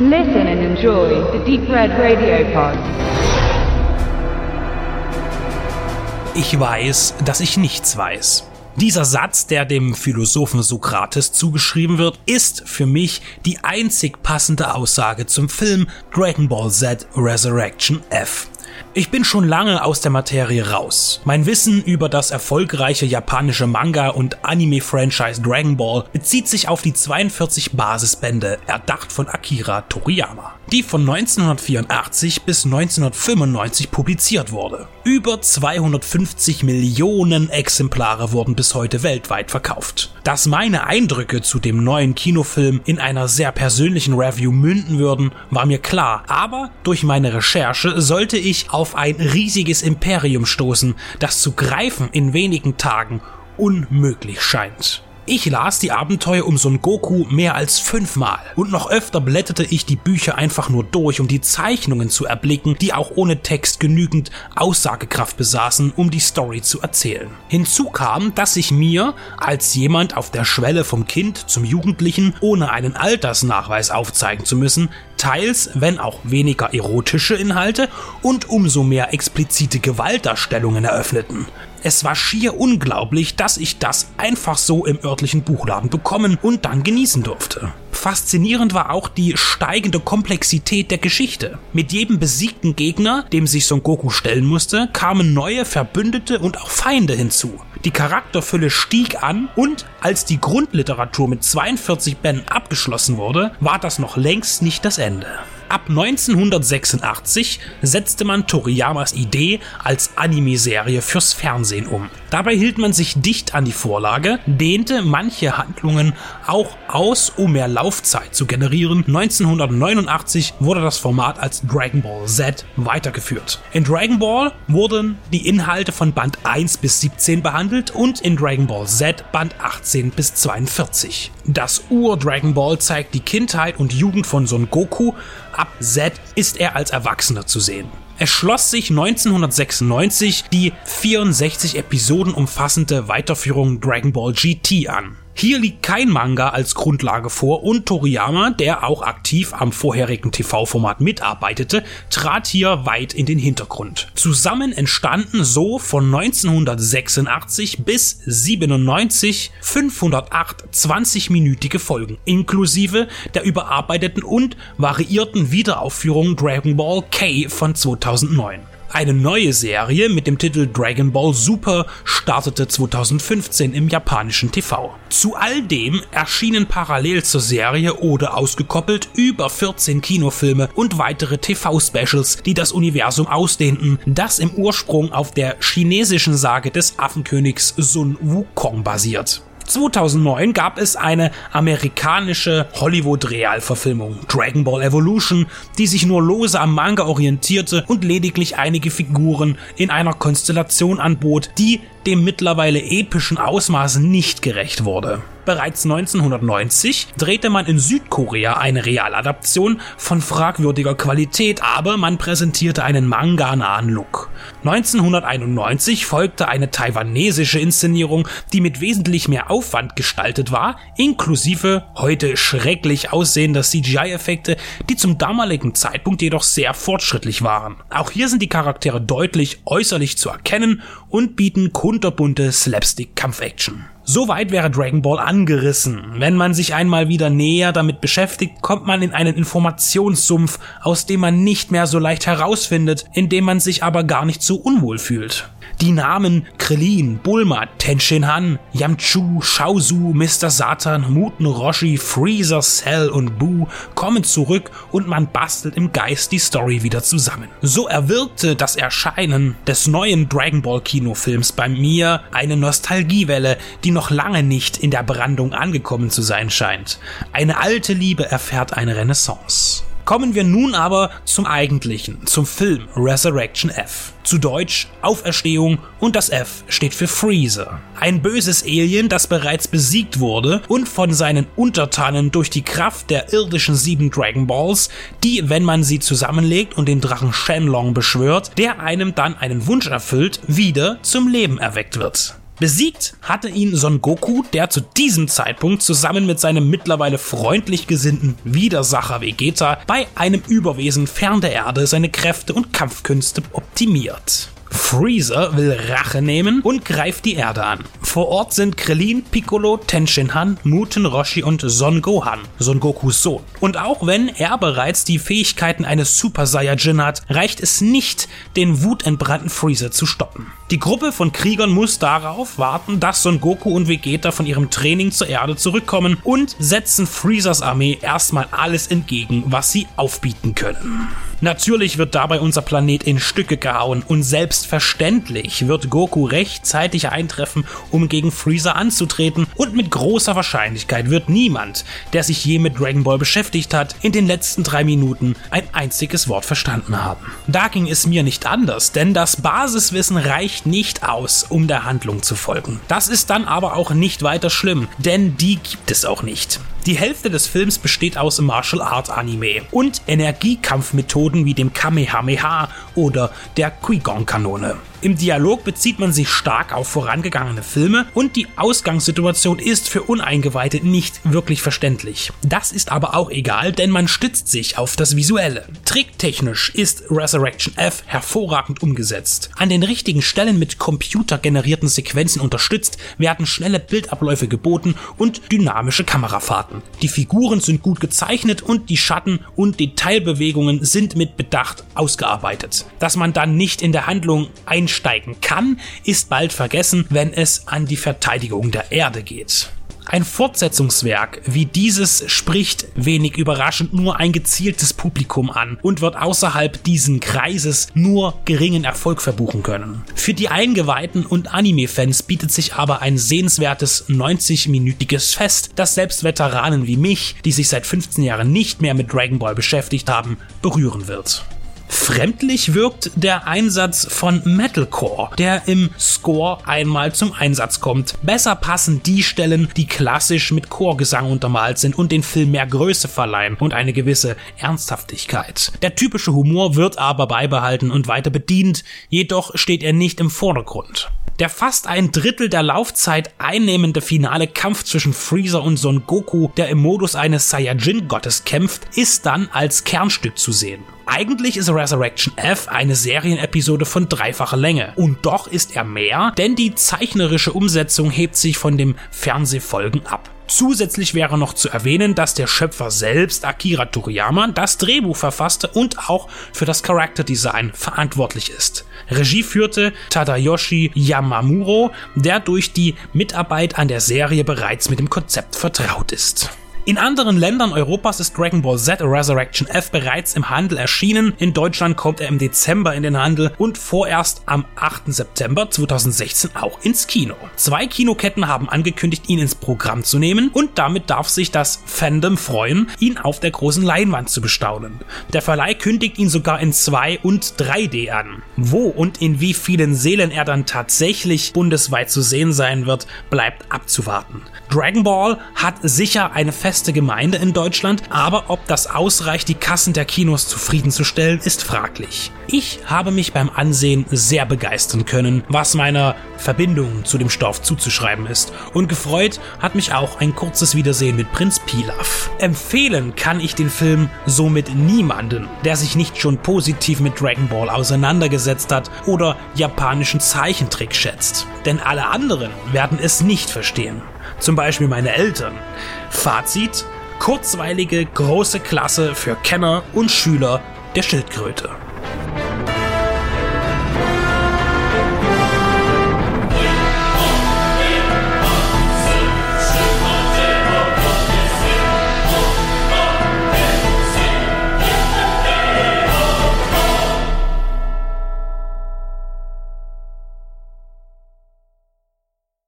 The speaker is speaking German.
Listen and enjoy the Deep Red Radio Pod. Ich weiß, dass ich nichts weiß. Dieser Satz, der dem Philosophen Sokrates zugeschrieben wird, ist für mich die einzig passende Aussage zum Film Dragon Ball Z Resurrection F. Ich bin schon lange aus der Materie raus. Mein Wissen über das erfolgreiche japanische Manga- und Anime-Franchise Dragon Ball bezieht sich auf die 42 Basisbände, erdacht von Akira Toriyama, die von 1984 bis 1995 publiziert wurde. Über 250 Millionen Exemplare wurden bis heute weltweit verkauft. Dass meine Eindrücke zu dem neuen Kinofilm in einer sehr persönlichen Review münden würden, war mir klar, aber durch meine Recherche sollte ich auf ein riesiges Imperium stoßen, das zu greifen in wenigen Tagen unmöglich scheint. Ich las die Abenteuer um Son Goku mehr als fünfmal und noch öfter blätterte ich die Bücher einfach nur durch, um die Zeichnungen zu erblicken, die auch ohne Text genügend Aussagekraft besaßen, um die Story zu erzählen. Hinzu kam, dass ich mir, als jemand auf der Schwelle vom Kind zum Jugendlichen, ohne einen Altersnachweis aufzeigen zu müssen, teils, wenn auch weniger erotische Inhalte und umso mehr explizite Gewaltdarstellungen eröffneten. Es war schier unglaublich, dass ich das einfach so im örtlichen Buchladen bekommen und dann genießen durfte. Faszinierend war auch die steigende Komplexität der Geschichte. Mit jedem besiegten Gegner, dem sich Son Goku stellen musste, kamen neue Verbündete und auch Feinde hinzu. Die Charakterfülle stieg an und als die Grundliteratur mit 42 Bänden abgeschlossen wurde, war das noch längst nicht das Ende. Ab 1986 setzte man Toriyamas Idee als Anime-Serie fürs Fernsehen um. Dabei hielt man sich dicht an die Vorlage, dehnte manche Handlungen auch aus, um mehr Laufzeit zu generieren. 1989 wurde das Format als Dragon Ball Z weitergeführt. In Dragon Ball wurden die Inhalte von Band 1 bis 17 behandelt und in Dragon Ball Z Band 18 bis 42. Das Ur-Dragon Ball zeigt die Kindheit und Jugend von Son Goku, ab Z ist er als Erwachsener zu sehen. Es schloss sich 1996 die 64 Episoden umfassende Weiterführung Dragon Ball GT an. Hier liegt kein Manga als Grundlage vor und Toriyama, der auch aktiv am vorherigen TV-Format mitarbeitete, trat hier weit in den Hintergrund. Zusammen entstanden so von 1986 bis 97 508 20-minütige Folgen, inklusive der überarbeiteten und variierten Wiederaufführung Dragon Ball K von 2009. Eine neue Serie mit dem Titel Dragon Ball Super startete 2015 im japanischen TV. Zu all dem erschienen parallel zur Serie oder ausgekoppelt über 14 Kinofilme und weitere TV-Specials, die das Universum ausdehnten, das im Ursprung auf der chinesischen Sage des Affenkönigs Sun Wukong basiert. 2009 gab es eine amerikanische Hollywood-Realverfilmung, Dragon Ball Evolution, die sich nur lose am Manga orientierte und lediglich einige Figuren in einer Konstellation anbot, die dem mittlerweile epischen Ausmaß nicht gerecht wurde. Bereits 1990 drehte man in Südkorea eine Realadaption von fragwürdiger Qualität, aber man präsentierte einen manga-nahen Look. 1991 folgte eine taiwanesische Inszenierung, die mit wesentlich mehr Aufwand gestaltet war, inklusive heute schrecklich aussehender CGI-Effekte, die zum damaligen Zeitpunkt jedoch sehr fortschrittlich waren. Auch hier sind die Charaktere deutlich äußerlich zu erkennen und bieten kunterbunte Slapstick-Kampfaction. Soweit wäre Dragon Ball angerissen. Wenn man sich einmal wieder näher damit beschäftigt, kommt man in einen Informationssumpf, aus dem man nicht mehr so leicht herausfindet, in dem man sich aber gar nicht so unwohl fühlt. Die Namen Krillin, Bulma, Tenshinhan, Yamchu, Shaozu, Mr. Satan, Muten Roshi, Freezer, Cell und Boo kommen zurück und man bastelt im Geist die Story wieder zusammen. So erwirkte das Erscheinen des neuen Dragon Ball Kinofilms bei mir eine Nostalgiewelle, die noch lange nicht in der Brandung angekommen zu sein scheint. Eine alte Liebe erfährt eine Renaissance. Kommen wir nun aber zum eigentlichen, zum Film Resurrection F. Zu Deutsch Auferstehung und das F steht für Freezer. Ein böses Alien, das bereits besiegt wurde und von seinen Untertanen durch die Kraft der irdischen sieben Dragon Balls, die, wenn man sie zusammenlegt und den Drachen Shenlong beschwört, der einem dann einen Wunsch erfüllt, wieder zum Leben erweckt wird. Besiegt hatte ihn Son Goku, der zu diesem Zeitpunkt zusammen mit seinem mittlerweile freundlich gesinnten Widersacher Vegeta bei einem Überwesen fern der Erde seine Kräfte und Kampfkünste optimiert. Freezer will Rache nehmen und greift die Erde an. Vor Ort sind Krillin, Piccolo, Tenshinhan, Muten Roshi und Son Gohan, Son Gokus Sohn. Und auch wenn er bereits die Fähigkeiten eines Super Saiyajin hat, reicht es nicht, den wutentbrannten Freezer zu stoppen. Die Gruppe von Kriegern muss darauf warten, dass Son Goku und Vegeta von ihrem Training zur Erde zurückkommen und setzen Freezers Armee erstmal alles entgegen, was sie aufbieten können. Natürlich wird dabei unser Planet in Stücke gehauen und selbstverständlich wird Goku rechtzeitig eintreffen, um gegen Freezer anzutreten und mit großer Wahrscheinlichkeit wird niemand, der sich je mit Dragon Ball beschäftigt hat, in den letzten drei Minuten ein einziges Wort verstanden haben. Da ging es mir nicht anders, denn das Basiswissen reicht nicht aus, um der Handlung zu folgen. Das ist dann aber auch nicht weiter schlimm, denn die gibt es auch nicht. Die Hälfte des Films besteht aus Martial Art Anime und Energiekampfmethoden wie dem Kamehameha oder der Qui-Gon-Kanone. Im Dialog bezieht man sich stark auf vorangegangene Filme und die Ausgangssituation ist für Uneingeweihte nicht wirklich verständlich. Das ist aber auch egal, denn man stützt sich auf das Visuelle. Tricktechnisch ist Resurrection F hervorragend umgesetzt. An den richtigen Stellen mit computergenerierten Sequenzen unterstützt werden schnelle Bildabläufe geboten und dynamische Kamerafahrten. Die Figuren sind gut gezeichnet und die Schatten und Detailbewegungen sind mit Bedacht ausgearbeitet. Dass man dann nicht in der Handlung ein einsteigen kann, ist bald vergessen, wenn es an die Verteidigung der Erde geht. Ein Fortsetzungswerk wie dieses spricht wenig überraschend nur ein gezieltes Publikum an und wird außerhalb diesen Kreises nur geringen Erfolg verbuchen können. Für die Eingeweihten und Anime-Fans bietet sich aber ein sehenswertes 90-minütiges Fest, das selbst Veteranen wie mich, die sich seit 15 Jahren nicht mehr mit Dragon Ball beschäftigt haben, berühren wird. Fremdlich wirkt der Einsatz von Metalcore, der im Score einmal zum Einsatz kommt. Besser passen die Stellen, die klassisch mit Chorgesang untermalt sind und den Film mehr Größe verleihen und eine gewisse Ernsthaftigkeit. Der typische Humor wird aber beibehalten und weiter bedient, jedoch steht er nicht im Vordergrund. Der fast ein Drittel der Laufzeit einnehmende finale Kampf zwischen Freezer und Son Goku, der im Modus eines Saiyajin-Gottes kämpft, ist dann als Kernstück zu sehen. Eigentlich ist Resurrection F eine Serienepisode von dreifacher Länge. Und doch ist er mehr, denn die zeichnerische Umsetzung hebt sich von dem Fernsehfolgen ab. Zusätzlich wäre noch zu erwähnen, dass der Schöpfer selbst, Akira Toriyama, das Drehbuch verfasste und auch für das Charakterdesign verantwortlich ist. Regie führte Tadayoshi Yamamuro, der durch die Mitarbeit an der Serie bereits mit dem Konzept vertraut ist. In anderen Ländern Europas ist Dragon Ball Z Resurrection F bereits im Handel erschienen. In Deutschland kommt er im Dezember in den Handel und vorerst am 8. September 2016 auch ins Kino. Zwei Kinoketten haben angekündigt, ihn ins Programm zu nehmen und damit darf sich das Fandom freuen, ihn auf der großen Leinwand zu bestaunen. Der Verleih kündigt ihn sogar in 2 und 3D an. Wo und in wie vielen Seelen er dann tatsächlich bundesweit zu sehen sein wird, bleibt abzuwarten. Dragon Ball hat sicher eine feste Gemeinde in Deutschland, aber ob das ausreicht, die Kassen der Kinos zufriedenzustellen, ist fraglich. Ich habe mich beim Ansehen sehr begeistern können, was meiner Verbindung zu dem Stoff zuzuschreiben ist. Und gefreut hat mich auch ein kurzes Wiedersehen mit Prinz Pilaf. Empfehlen kann ich den Film somit niemanden, der sich nicht schon positiv mit Dragon Ball auseinandergesetzt hat oder japanischen Zeichentrick schätzt. Denn alle anderen werden es nicht verstehen zum Beispiel meine Eltern. Fazit, kurzweilige große Klasse für Kenner und Schüler der Schildkröte.